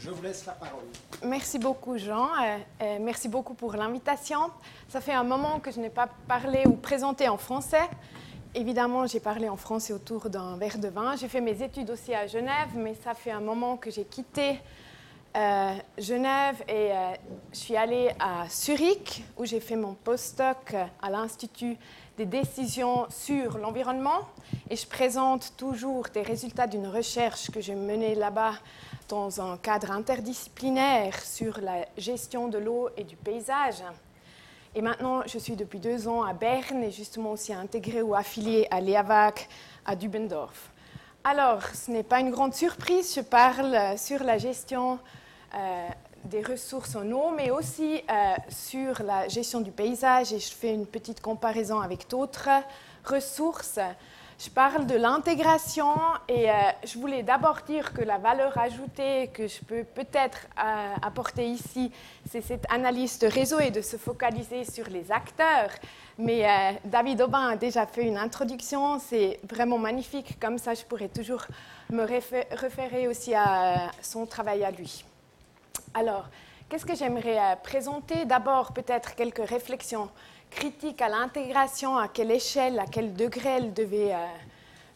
Je vous laisse la parole. Merci beaucoup, Jean. Euh, euh, merci beaucoup pour l'invitation. Ça fait un moment que je n'ai pas parlé ou présenté en français. Évidemment, j'ai parlé en français autour d'un verre de vin. J'ai fait mes études aussi à Genève, mais ça fait un moment que j'ai quitté euh, Genève et je suis allée à Zurich, où j'ai fait mon postdoc à l'Institut des décisions sur l'environnement. Et je présente toujours des résultats d'une recherche que j'ai menée là-bas dans un cadre interdisciplinaire sur la gestion de l'eau et du paysage. Et maintenant, je suis depuis deux ans à Berne et justement aussi intégrée ou affiliée à l'EAVAC à Dubendorf. Alors, ce n'est pas une grande surprise, je parle sur la gestion euh, des ressources en eau, mais aussi euh, sur la gestion du paysage et je fais une petite comparaison avec d'autres ressources. Je parle de l'intégration et euh, je voulais d'abord dire que la valeur ajoutée que je peux peut-être euh, apporter ici, c'est cette analyse de réseau et de se focaliser sur les acteurs. Mais David Aubin a déjà fait une introduction, c'est vraiment magnifique, comme ça je pourrais toujours me référer aussi à son travail à lui. Alors, qu'est-ce que j'aimerais présenter? D'abord, peut-être quelques réflexions critique à l'intégration, à quelle échelle, à quel degré elle devait euh,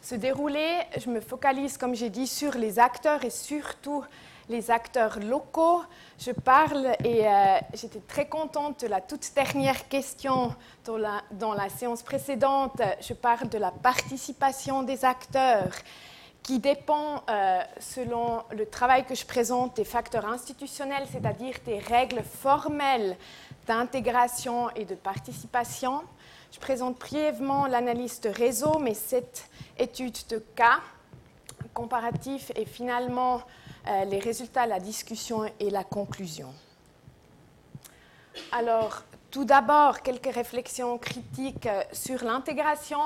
se dérouler. Je me focalise, comme j'ai dit, sur les acteurs et surtout les acteurs locaux. Je parle et euh, j'étais très contente de la toute dernière question dans la, dans la séance précédente. Je parle de la participation des acteurs qui dépend, euh, selon le travail que je présente, des facteurs institutionnels, c'est-à-dire des règles formelles d'intégration et de participation. Je présente brièvement l'analyse de réseau, mais cette étude de cas comparatif est finalement euh, les résultats, la discussion et la conclusion. Alors, tout d'abord, quelques réflexions critiques euh, sur l'intégration.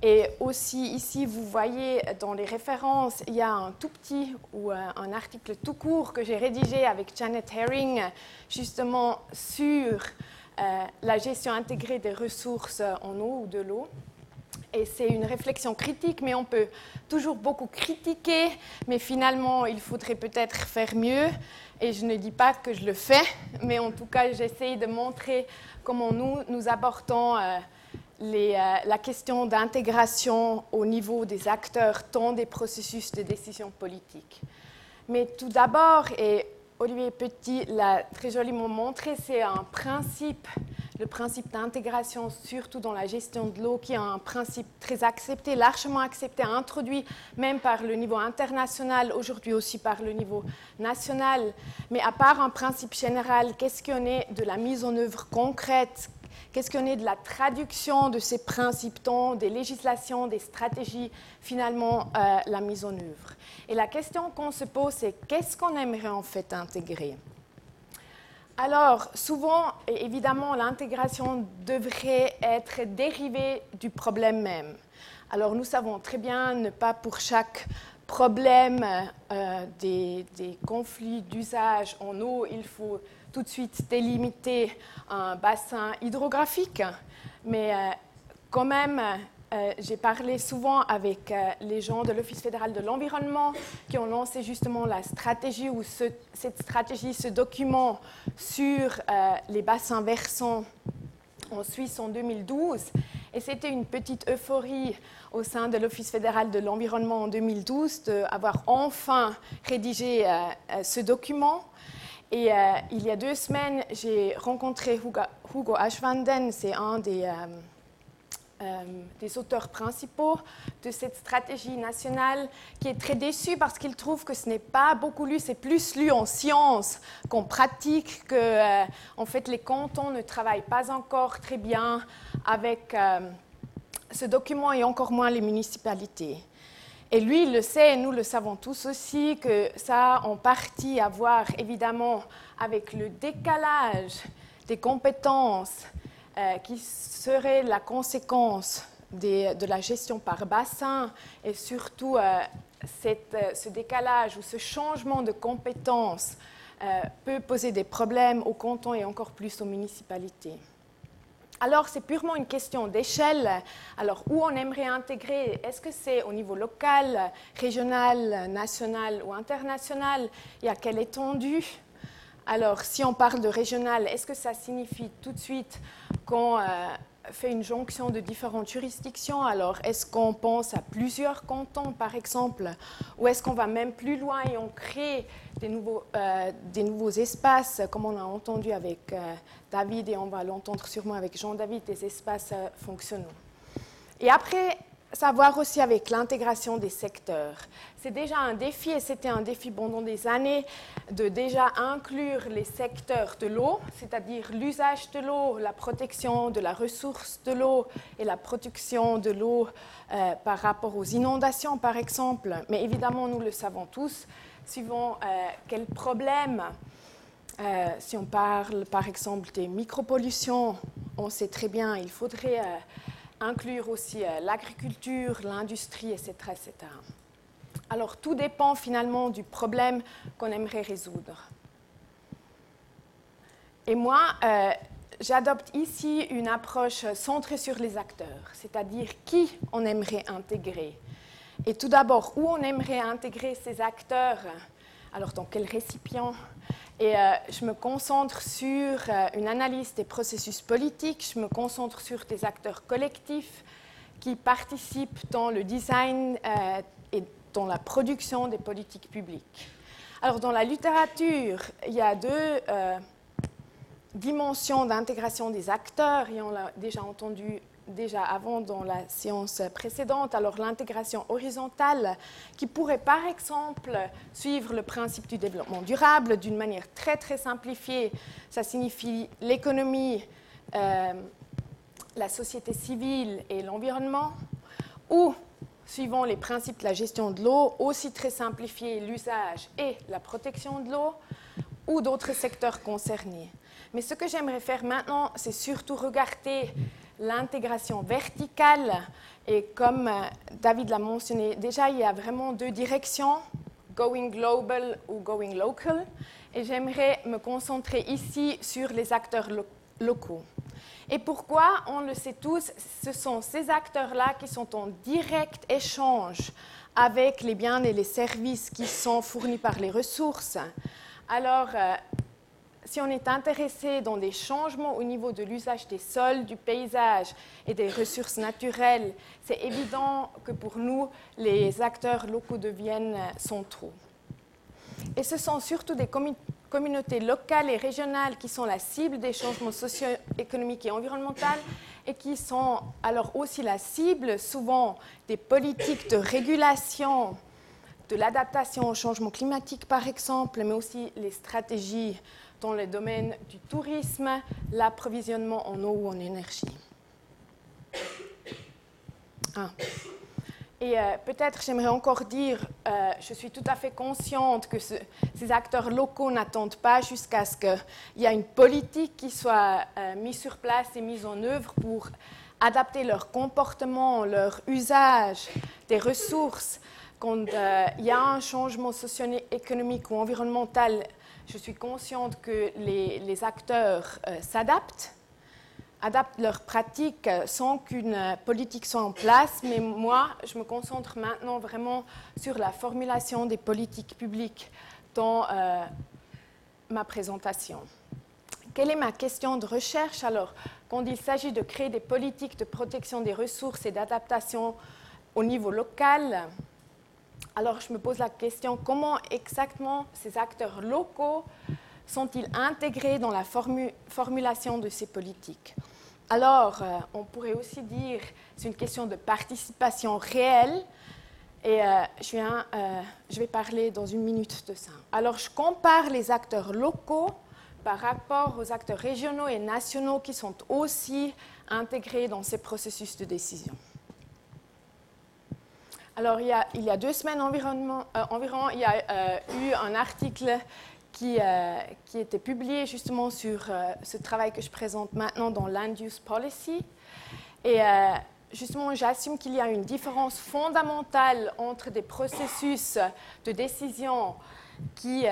Et aussi ici, vous voyez dans les références, il y a un tout petit ou euh, un article tout court que j'ai rédigé avec Janet Herring, justement sur euh, la gestion intégrée des ressources en eau ou de l'eau. Et c'est une réflexion critique, mais on peut toujours beaucoup critiquer, mais finalement, il faudrait peut-être faire mieux. Et je ne dis pas que je le fais, mais en tout cas, j'essaie de montrer comment nous, nous abordons euh, euh, la question d'intégration au niveau des acteurs, tant des processus de décision politique. Mais tout d'abord, et Olivier Petit l'a très joliment montré, c'est un principe le principe d'intégration, surtout dans la gestion de l'eau, qui est un principe très accepté, largement accepté, introduit même par le niveau international, aujourd'hui aussi par le niveau national. Mais à part un principe général, qu'est-ce de la mise en œuvre concrète Qu'est-ce qu'on est de la traduction de ces principes, tant des législations, des stratégies, finalement euh, la mise en œuvre? Et la question qu'on se pose, c'est qu'est-ce qu'on aimerait en fait intégrer? Alors, souvent, évidemment, l'intégration devrait être dérivée du problème même. Alors, nous savons très bien, ne pas pour chaque problème euh, des, conflits d'usage en eau, il faut tout de suite délimiter un bassin hydrographique. Mais euh, quand même, euh, j'ai parlé souvent avec euh, les gens de l'Office fédéral de l'environnement qui ont lancé justement la stratégie ou cette stratégie, ce document sur les bassins versants en Suisse en 2012. Et c'était une petite euphorie au sein de l'Office fédéral de l'environnement en 2012 d'avoir enfin rédigé ce document. Et il y a deux semaines, j'ai rencontré Hugo, Ashwanden, c'est un des euh, des auteurs principaux de cette stratégie nationale, qui est très déçu parce qu'il trouve que ce n'est pas beaucoup lu, c'est plus lu en sciences qu'en pratique, que euh, en fait les cantons ne travaillent pas encore très bien avec euh, ce document et encore moins les municipalités. Et lui, le sait, et nous le savons tous aussi, que ça a en partie à voir évidemment avec le décalage des compétences euh, qui serait la conséquence de la gestion par bassin et surtout euh, euh, ce décalage ou ce changement de compétences peut poser des problèmes aux cantons et encore plus aux municipalités. Alors, c'est purement une question d'échelle. Alors, où on aimerait intégrer? Est-ce que c'est au niveau local, régional, national ou international? Et à quelle étendue? Alors, si on parle de régional, est-ce que ça signifie tout de suite qu'on euh, fait une jonction de différentes juridictions Alors, est-ce qu'on pense à plusieurs cantons, par exemple Ou est-ce qu'on va même plus loin et on crée des nouveaux, euh, des nouveaux espaces, comme on a entendu avec euh, David et on va l'entendre sûrement avec Jean-David, des espaces euh, fonctionnels. Et après, savoir aussi avec l'intégration des secteurs. C'est déjà un défi et c'était un défi pendant des années de déjà inclure les secteurs de l'eau, c'est-à-dire l'usage de l'eau, la protection de la ressource de l'eau et la protection de l'eau euh, par rapport aux inondations, par exemple. Mais évidemment, nous le savons tous, suivant euh, quel problème, euh, si on parle par exemple des micropollutions, on sait très bien, il faudrait inclure aussi euh, l'agriculture, l'industrie, etc.. Alors tout dépend finalement du problème qu'on aimerait résoudre. Et moi, euh, j'adopte ici une approche centrée sur les acteurs, c'est-à-dire qui on aimerait intégrer. Et tout d'abord, où on aimerait intégrer ces acteurs, alors dans quel récipient? Et euh, je me concentre sur euh, une analyse des processus politiques, je me concentre sur des acteurs collectifs qui participent dans le design euh, et dans la production des politiques publiques. Alors dans la littérature, il y a deux dimensions d'intégration des acteurs, et on l'a déjà entendu déjà avant dans la séance précédente, alors l'intégration horizontale qui pourrait par exemple suivre le principe du développement durable d'une manière très très simplifiée, ça signifie l'économie, euh, la société civile et l'environnement, ou suivant les principes de la gestion de l'eau, aussi très simplifié l'usage et la protection de l'eau, ou d'autres secteurs concernés. Mais ce que j'aimerais faire maintenant, c'est surtout regarder l'intégration verticale. Et comme euh, David l'a mentionné, déjà, il y a vraiment deux directions, going global ou going local. Et j'aimerais me concentrer ici sur les acteurs locaux. Et pourquoi On le sait tous, ce sont ces acteurs-là qui sont en direct échange avec les biens et les services qui sont fournis par les ressources. Alors, euh, si on est intéressé dans des changements au niveau de l'usage des sols, du paysage et des ressources naturelles, c'est évident que pour nous, les acteurs locaux deviennent centraux. Et ce sont surtout des communautés locales et régionales qui sont la cible des changements socio-économiques et environnementaux et qui sont alors aussi la cible souvent des politiques de régulation de l'adaptation au changement climatique, par exemple, mais aussi les stratégies dans les domaines du tourisme, l'approvisionnement en eau ou en énergie. Ah. Et euh, peut-être j'aimerais encore dire, euh, je suis tout à fait consciente que ces acteurs locaux n'attendent pas jusqu'à ce qu'il y ait une politique qui soit euh, mise sur place et mise en œuvre pour adapter leur comportement, leur usage des ressources. Quand il y a un changement socio-économique ou environnemental. Je suis consciente que les, acteurs euh, s'adaptent, adaptent leurs pratiques euh, sans qu'une politique soit en place, mais moi, je me concentre maintenant vraiment sur la formulation des politiques publiques dans euh, ma présentation. Quelle est ma question de recherche? Alors, quand il s'agit de créer des politiques de protection des ressources et d'adaptation au niveau local, alors je me pose la question, comment exactement ces acteurs locaux sont-ils intégrés dans la formulation de ces politiques? Alors, euh, on pourrait aussi dire c'est une question de participation réelle. Et euh, je, euh, je vais parler dans une minute de ça. Alors, je compare les acteurs locaux par rapport aux acteurs régionaux et nationaux qui sont aussi intégrés dans ces processus de décision. Alors, il y, a, deux semaines environ, euh, environ il y a euh, eu un article qui, euh, qui était publié justement sur ce travail que je présente maintenant dans Land Use Policy. Et justement, j'assume qu'il y a une différence fondamentale entre des processus de décision qui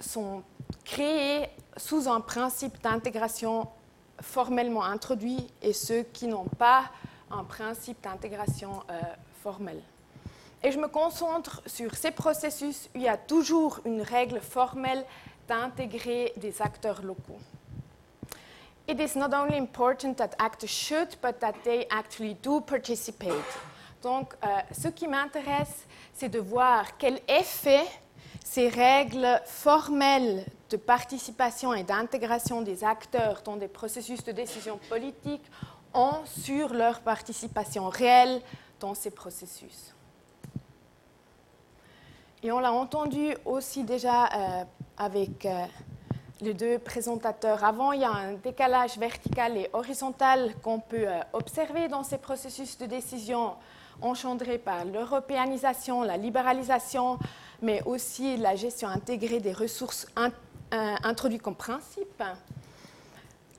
sont créés sous un principe d'intégration formellement introduits et ceux qui n'ont pas un principe d'intégration Et je me concentre sur ces processus où il y a toujours une règle formelle d'intégrer des acteurs locaux. It is not only important that actors should, but that they actually do participate. Donc, euh, ce qui m'intéresse, c'est de voir quel effet ces règles formelles de participation et d'intégration des acteurs dans des processus de décision politique ont sur leur participation réelle dans ces processus. Et on l'a entendu aussi déjà euh, avec euh, les deux présentateurs avant, il y a un décalage vertical et horizontal qu'on peut euh, observer dans ces processus de décision engendrés par l'européanisation, la libéralisation, mais aussi la gestion intégrée des ressources introduites comme principe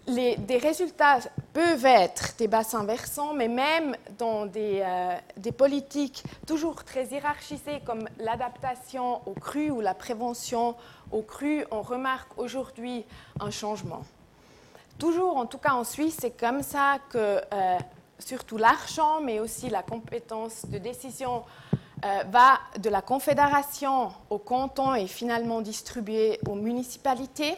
des résultats peuvent être des bassins versants, mais même dans des, euh, politiques toujours très hiérarchisées comme l'adaptation aux crues ou la prévention aux crues, on remarque aujourd'hui un changement. Toujours, en tout cas en Suisse, c'est comme ça que euh, surtout l'argent, mais aussi la compétence de décision euh, va de la confédération au canton et finalement distribué aux municipalités.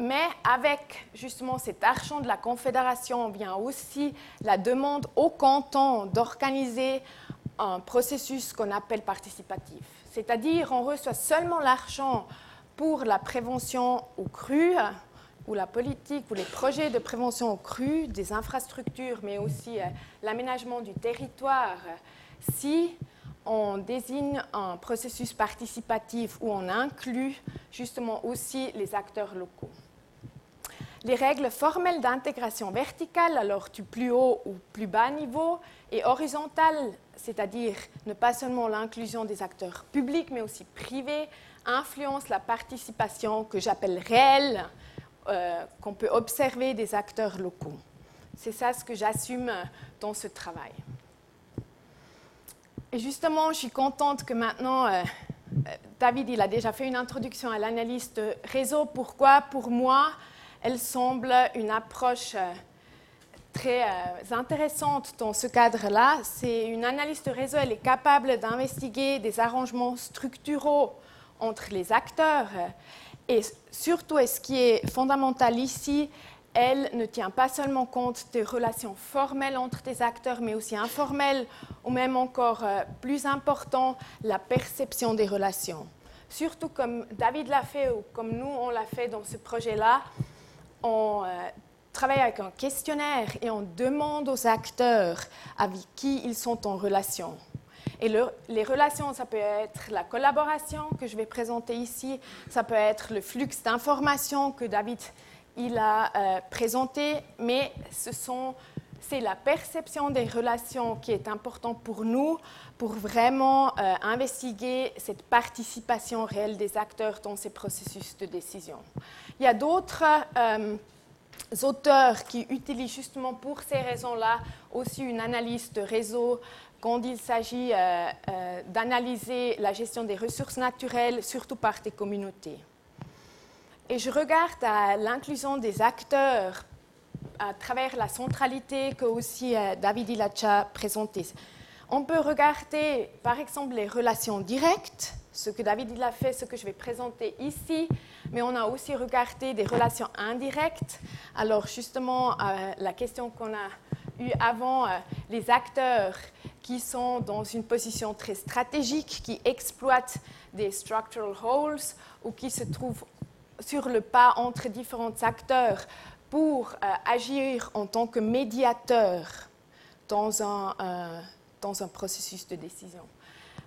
Mais avec justement cet argent de la Confédération vient aussi la demande au canton d'organiser un processus qu'on appelle participatif. C'est-à-dire on reçoit seulement l'argent pour la prévention aux crues ou la politique ou les projets de prévention aux crues, des infrastructures, mais aussi euh, l'aménagement du territoire, si on désigne un processus participatif où on inclut justement aussi les acteurs locaux. Les règles formelles d'intégration verticale, alors du plus haut ou plus bas niveau, et horizontale, c'est-à-dire ne pas seulement l'inclusion des acteurs publics, mais aussi privés, influencent la participation que j'appelle réelle, euh, qu'on peut observer des acteurs locaux. C'est ça ce que j'assume dans ce travail. Et justement, je suis contente que maintenant, euh, euh, David, il a déjà fait une introduction à l'analyse de réseau. Pourquoi? Pour moi, elle semble une approche euh, très euh, intéressante dans ce cadre-là. C'est une analyse de réseau, elle est capable d'investiguer des arrangements structuraux entre les acteurs. Et surtout, et ce qui est fondamental ici, elle ne tient pas seulement compte des relations formelles entre des acteurs, mais aussi informelles, ou même encore euh, plus important, la perception des relations. Surtout comme David l'a fait ou comme nous on l'a fait dans ce projet-là, on euh, travaille avec un questionnaire et on demande aux acteurs avec qui ils sont en relation. Et les relations, ça peut être la collaboration que je vais présenter ici, ça peut être le flux d'informations que David il a euh, présenté, mais ce sont c'est la perception des relations qui est important pour nous pour vraiment euh, investiguer cette participation réelle des acteurs dans ces processus de décision. Il y a d'autres euh, auteurs qui utilisent justement pour ces raisons-là aussi une analyse de réseau quand il s'agit euh, d'analyser la gestion des ressources naturelles, surtout par des communautés. Et je regarde à l'inclusion des acteurs à travers la centralité que aussi euh, David Ilacha présenté. On peut regarder par exemple les relations directes, ce que David a fait, ce que je vais présenter ici, mais on a aussi regardé des relations indirectes. Alors justement, euh, la question qu'on a eue avant, euh, les acteurs qui sont dans une position très stratégique, qui exploitent des structural holes ou qui se trouvent sur le pas entre différents acteurs pour euh, agir en tant que médiateur dans un, euh, dans un processus de décision.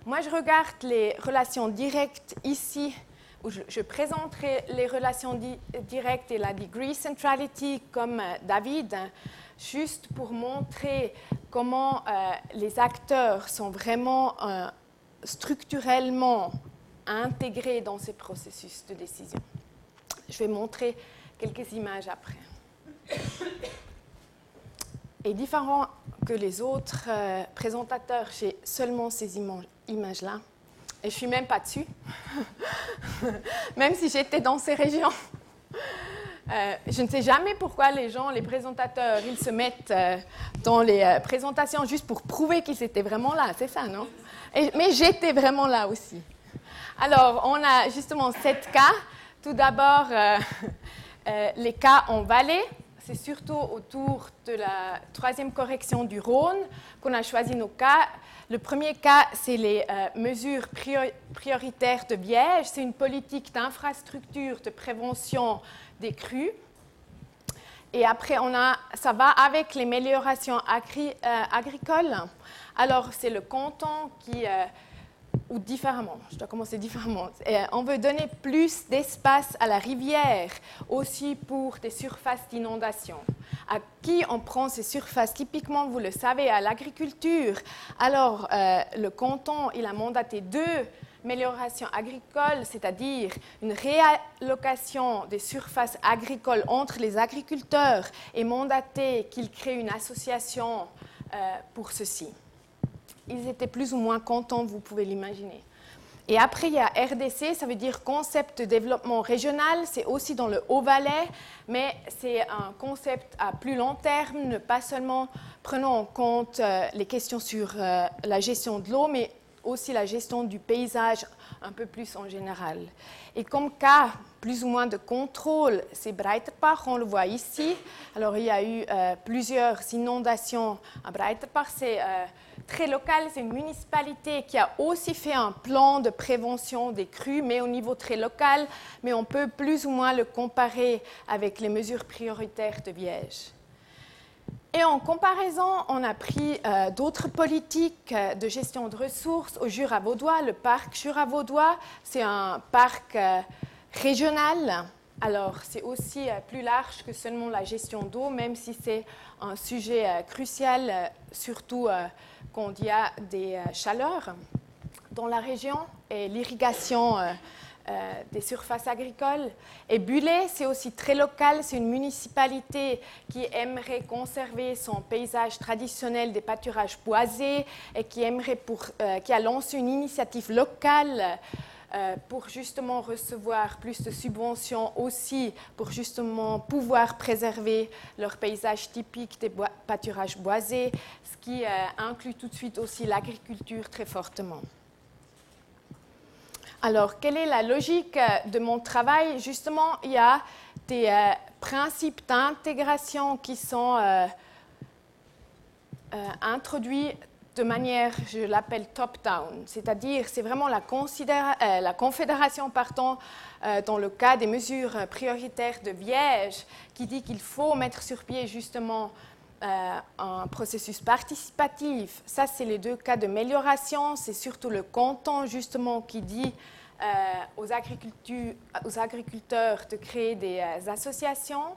Moi, je regarde les relations directes ici, où je, présenterai les relations directes et la degree centrality comme euh, David, juste pour montrer comment les acteurs sont vraiment structurellement intégrés dans ces processus de décision. Je vais montrer quelques images après. Et différent que les autres euh, présentateurs, j'ai seulement ces images-là. Et je ne suis même pas dessus, même si j'étais dans ces régions. Euh, je ne sais jamais pourquoi les gens, les présentateurs, ils se mettent euh, dans les présentations juste pour prouver qu'ils étaient vraiment là, c'est ça, non? Mais j'étais vraiment là aussi. Alors, on a justement sept cas. Tout d'abord, les cas en vallée. C'est surtout autour de la troisième correction du Rhône qu'on a choisi nos cas. Le premier cas, c'est les mesures prioritaires de Biège. C'est une politique d'infrastructure de prévention des crues. Et après, on a, ça va avec les améliorations euh, agricoles. Alors, c'est le canton qui, euh, ou différemment, je dois commencer différemment. Euh, on veut donner plus d'espace à la rivière, aussi pour des surfaces d'inondation. À qui on prend ces surfaces? Typiquement, vous le savez, à l'agriculture. Alors, le canton, il a mandaté deux amélioration agricole, c'est-à-dire une réallocation des surfaces agricoles entre les agriculteurs et mandaté qu'ils créent une association euh, pour ceci. Ils étaient plus ou moins contents, vous pouvez l'imaginer. Et après, il y a RDC, ça veut dire concept de développement régional. C'est aussi dans le Haut-Valais, mais c'est un concept à plus long terme, ne pas seulement prenant en compte euh, les questions sur euh, la gestion de l'eau, mais aussi la gestion du paysage un peu plus en général. Et comme cas plus ou moins de contrôle, c'est Breiterbach, on le voit ici. Alors il y a eu euh, plusieurs inondations à Breiterbach, c'est très local, c'est une municipalité qui a aussi fait un plan de prévention des crues, mais au niveau très local, mais on peut plus ou moins le comparer avec les mesures prioritaires de Viège. Et en comparaison, on a pris euh, d'autres politiques euh, de gestion de ressources au Jura vaudois. Le parc Jura vaudois, c'est un parc euh, régional. Alors, c'est aussi plus large que seulement la gestion d'eau, même si c'est un sujet crucial, surtout quand il y a des chaleurs dans la région et l'irrigation euh, des surfaces agricoles. Et Bullet, c'est aussi très local, c'est une municipalité qui aimerait conserver son paysage traditionnel des pâturages boisés et qui, aimerait pour, euh, qui a lancé une initiative locale euh, pour justement recevoir plus de subventions aussi, pour justement pouvoir préserver leur paysage typique des pâturages boisés, ce qui inclut tout de suite aussi l'agriculture très fortement. Alors, quelle est la logique euh, de mon travail? Justement, il y a des euh, principes d'intégration qui sont euh, introduits de manière, je l'appelle top-down, c'est-à-dire c'est vraiment la, la confédération partant dans le cas des mesures prioritaires de Viège qui dit qu'il faut mettre sur pied justement un processus participatif. Ça, c'est les deux cas d'amélioration. C'est surtout le canton, justement, qui dit euh, aux, agriculteurs de créer des euh, associations.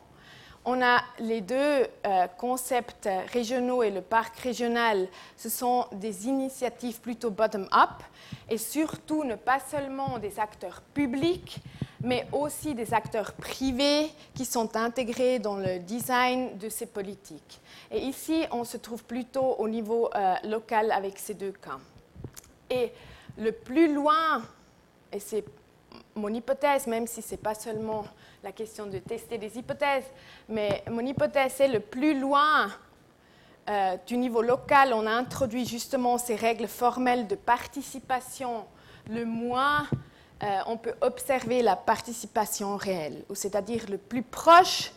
On a les deux euh, concepts régionaux et le parc régional. Ce sont des initiatives plutôt bottom-up et surtout ne pas seulement des acteurs publics, mais aussi des acteurs privés qui sont intégrés dans le design de ces politiques. Et ici, on se trouve plutôt au niveau local avec ces deux cas. Et le plus loin et c'est mon hypothèse, même si ce n'est pas seulement la question de tester des hypothèses, mais mon hypothèse, c'est le plus loin euh, du niveau local, on a introduit justement ces règles formelles de participation, le moins euh, on peut observer la participation réelle, c'est-à-dire le plus proche,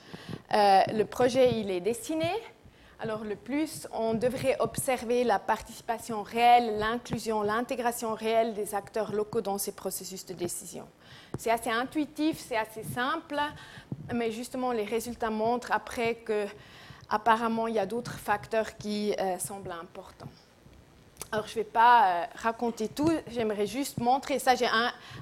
euh, le projet il est dessiné, alors le plus, on devrait observer la participation réelle, l'inclusion, l'intégration réelle des acteurs locaux dans ces processus de décision. C'est assez intuitif, c'est assez simple, mais justement les résultats montrent après que apparemment il y a d'autres facteurs qui euh, semblent importants. Alors, je ne vais pas euh, raconter tout, j'aimerais juste montrer ça. J'ai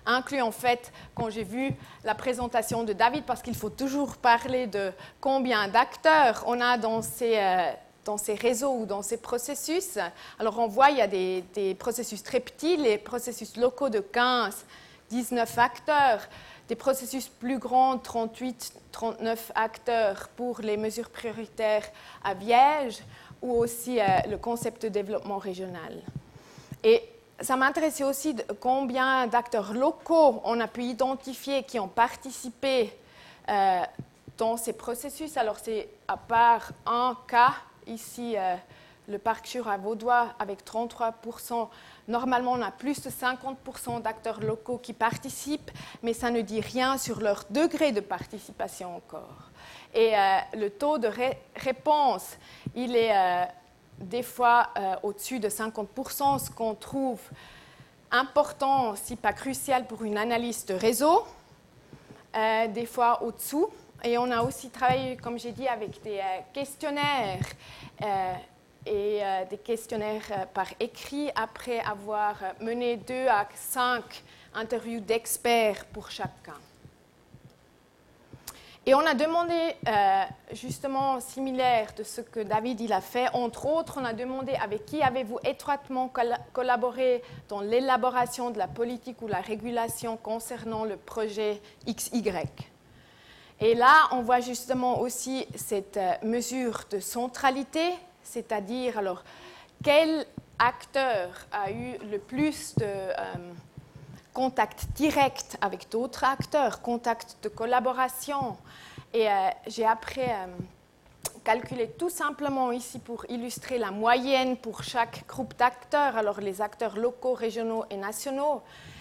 inclus en fait, quand j'ai vu la présentation de David, parce qu'il faut toujours parler de combien d'acteurs on a dans ces, euh, dans ces réseaux ou dans ces processus. Alors, on voit, il y a des, des processus très petits, les processus locaux de 15, 19 acteurs, des processus plus grands, 38, 39 acteurs pour les mesures prioritaires à Viège ou aussi euh, le concept de développement régional. Et ça m'intéressait aussi combien d'acteurs locaux on a pu identifier qui ont participé euh, dans ces processus. Alors c'est à part un cas ici, le parc Jura vaudois avec 33%. Normalement, on a plus de 50% d'acteurs locaux qui participent, mais ça ne dit rien sur leur degré de participation encore. Et le taux de réponse, il est des fois euh, au-dessus de 50%, ce qu'on trouve important, si pas crucial pour une analyse de réseau, euh, des fois au-dessous. Et on a aussi travaillé, comme j'ai dit, avec des euh, questionnaires et des questionnaires par écrit après avoir mené deux à cinq interviews d'experts pour chacun. Et on a demandé, euh, justement, similaire de ce que David il a fait, entre autres, on a demandé avec qui avez-vous étroitement collaboré dans l'élaboration de la politique ou la régulation concernant le projet XY. Et là, on voit justement aussi cette euh, mesure de centralité, c'est-à-dire, alors, quel acteur a eu le plus de... Euh, contact direct avec d'autres acteurs, contact de collaboration. Et euh, j'ai après euh, calculé tout simplement ici pour illustrer la moyenne pour chaque groupe d'acteurs, alors les acteurs locaux, régionaux et nationaux.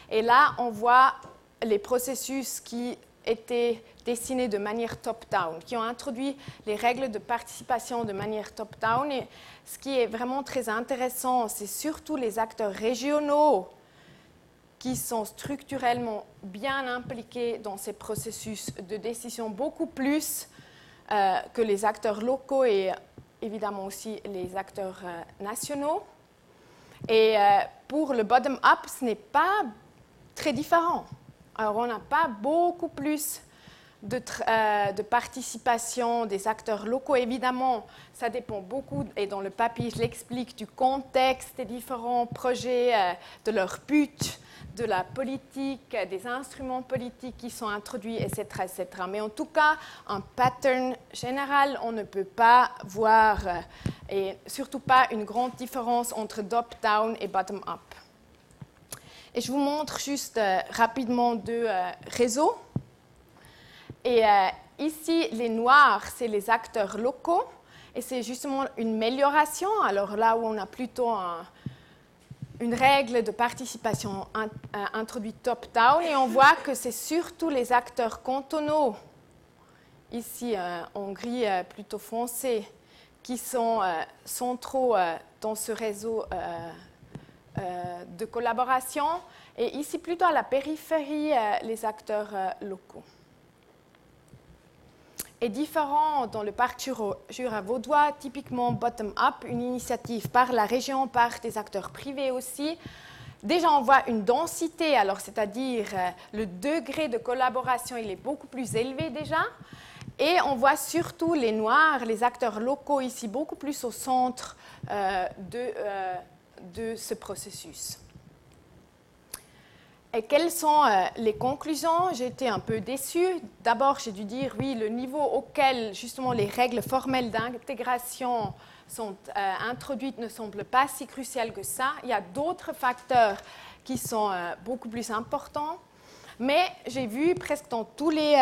Et là, on voit les processus qui étaient dessinés de manière top-down, qui ont introduit les règles de participation de manière top-down. Et ce qui est vraiment très intéressant, c'est surtout les acteurs régionaux qui sont structurellement bien impliqués dans ces processus de décision beaucoup plus euh, que les acteurs locaux et évidemment aussi les acteurs euh, nationaux. Et euh, pour le bottom-up, ce n'est pas très différent. Alors on n'a pas beaucoup plus de, de, participation des acteurs locaux. Évidemment, ça dépend beaucoup, et dans le papier, je l'explique, du contexte des différents projets, de leur but, de la politique, des instruments politiques qui sont introduits, etc., etc. Mais en tout cas, un pattern général, on ne peut pas voir, euh, et surtout pas une grande différence entre top-down et bottom-up. Et je vous montre juste euh, rapidement deux euh, réseaux. Et ici, les noirs, c'est les acteurs locaux. Et c'est justement une amélioration. Alors là où on a plutôt un, une règle de participation euh, introduite top-down et on voit que c'est surtout les acteurs cantonaux, ici euh, en gris euh, plutôt foncé, qui sont centraux dans ce réseau de collaboration. Et ici plutôt à la périphérie les acteurs locaux est différent dans le parc Jura vaudois, typiquement bottom-up, une initiative par la région, par des acteurs privés aussi. Déjà, on voit une densité, alors c'est-à-dire euh, le degré de collaboration, il est beaucoup plus élevé déjà. Et on voit surtout les Noirs, les acteurs locaux ici, beaucoup plus au centre euh, euh, de ce processus. Et quelles sont euh, les conclusions? J'ai été un peu déçue. D'abord, j'ai dû dire, oui, le niveau auquel justement les règles formelles d'intégration sont euh, introduites ne semble pas si crucial que ça. Il y a d'autres facteurs qui sont euh, beaucoup plus importants. Mais j'ai vu presque dans tous les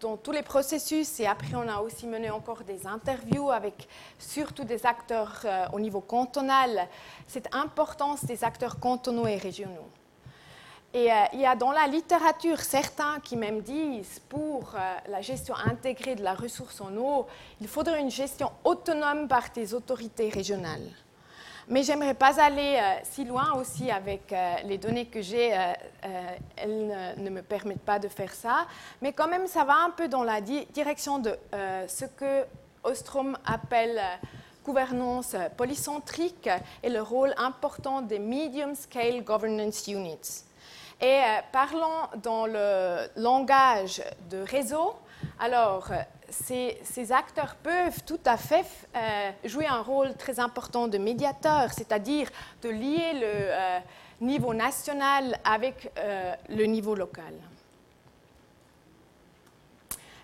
dans tous les processus et après on a aussi mené encore des interviews avec surtout des acteurs au niveau cantonal, cette importance des acteurs cantonaux et régionaux. Et euh, il y a dans la littérature certains qui même disent pour euh, la gestion intégrée de la ressource en eau, il faudrait une gestion autonome par des autorités régionales. Mais j'aimerais pas aller euh, si loin aussi avec les données que j'ai, elles ne, me permettent pas de faire ça. Mais quand même, ça va un peu dans la direction de ce que Ostrom appelle gouvernance polycentrique et le rôle important des medium scale governance units. Et euh, parlons dans le langage de réseau. Alors, euh, ces, acteurs peuvent tout à fait euh, jouer un rôle très important de médiateur, c'est-à-dire de lier le niveau national avec le niveau local.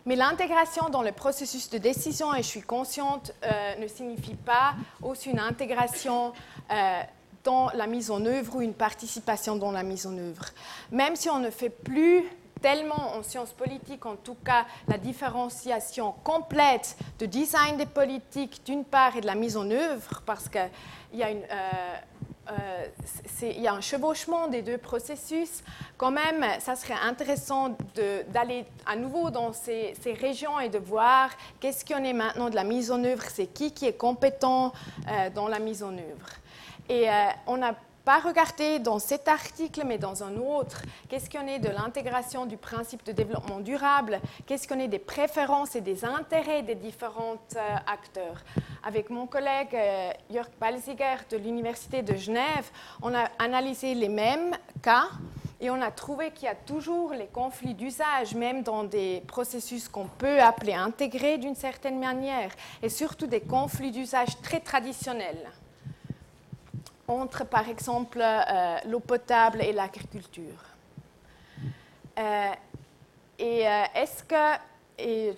Mais l'intégration dans le processus de décision, et je suis consciente, ne signifie pas aussi une intégration dans la mise en œuvre ou une participation dans la mise en œuvre. Même si on ne fait plus tellement en sciences politiques, en tout cas, la différenciation complète de design des politiques d'une part et de la mise en œuvre, parce qu'il y a une... Euh, euh, y a un chevauchement des deux processus. Quand même, ça serait intéressant d'aller à nouveau dans ces, régions et de voir qu'est-ce en est maintenant de la mise en œuvre, c'est qui qui est compétent euh, dans la mise en œuvre. Et on a pas regarder dans cet article, mais dans un autre, qu'est-ce qu'on est de l'intégration du principe de développement durable, qu'est-ce qu'on est des préférences et des intérêts des différents euh, acteurs. Avec mon collègue euh, Jörg Balziger de l'Université de Genève, on a analysé les mêmes cas et on a trouvé qu'il y a toujours les conflits d'usage, même dans des processus qu'on peut appeler intégrés d'une certaine manière, et surtout des conflits d'usage très traditionnels entre, par exemple, euh, l'eau potable et l'agriculture. Euh, et euh, est-ce que, et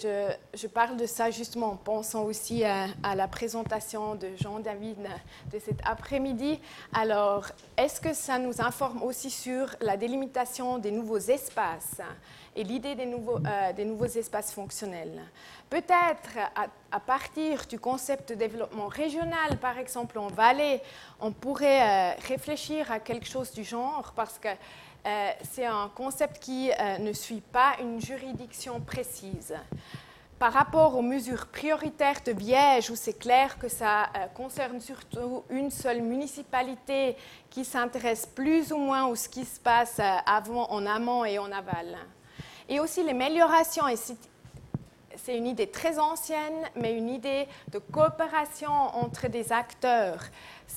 je, parle de ça justement en pensant aussi à, la présentation de Jean-David de cet après-midi, alors est-ce que ça nous informe aussi sur la délimitation des nouveaux espaces et l'idée des, nouveaux, des nouveaux espaces fonctionnels? Peut-être à, partir du concept de développement régional, par exemple en Valais, on pourrait euh, réfléchir à quelque chose du genre parce que euh, c'est un concept qui euh, ne suit pas une juridiction précise. Par rapport aux mesures prioritaires de Biège, où c'est clair que ça concerne surtout une seule municipalité qui s'intéresse plus ou moins à ce qui se passe avant, en amont et en aval. Et aussi l'amélioration c'est une idée très ancienne, mais une idée de coopération entre des acteurs.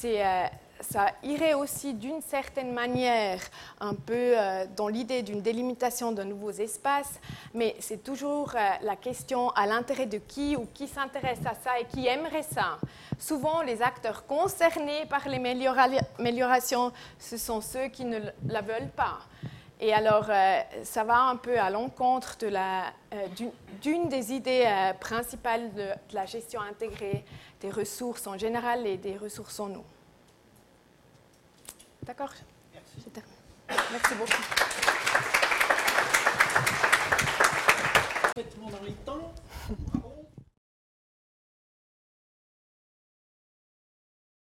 Euh, ça irait aussi d'une certaine manière un peu euh, dans l'idée d'une délimitation de nouveaux espaces, mais c'est toujours euh, la question à l'intérêt de qui ou qui s'intéresse à ça et qui aimerait ça. Souvent, les acteurs concernés par les améliorations, ce sont ceux qui ne la veulent pas. Et alors, euh, ça va un peu à l'encontre d'une des idées principales de, la gestion intégrée des ressources en général et des ressources en eau. D'accord Merci. Merci beaucoup. Parfaitement dans les temps.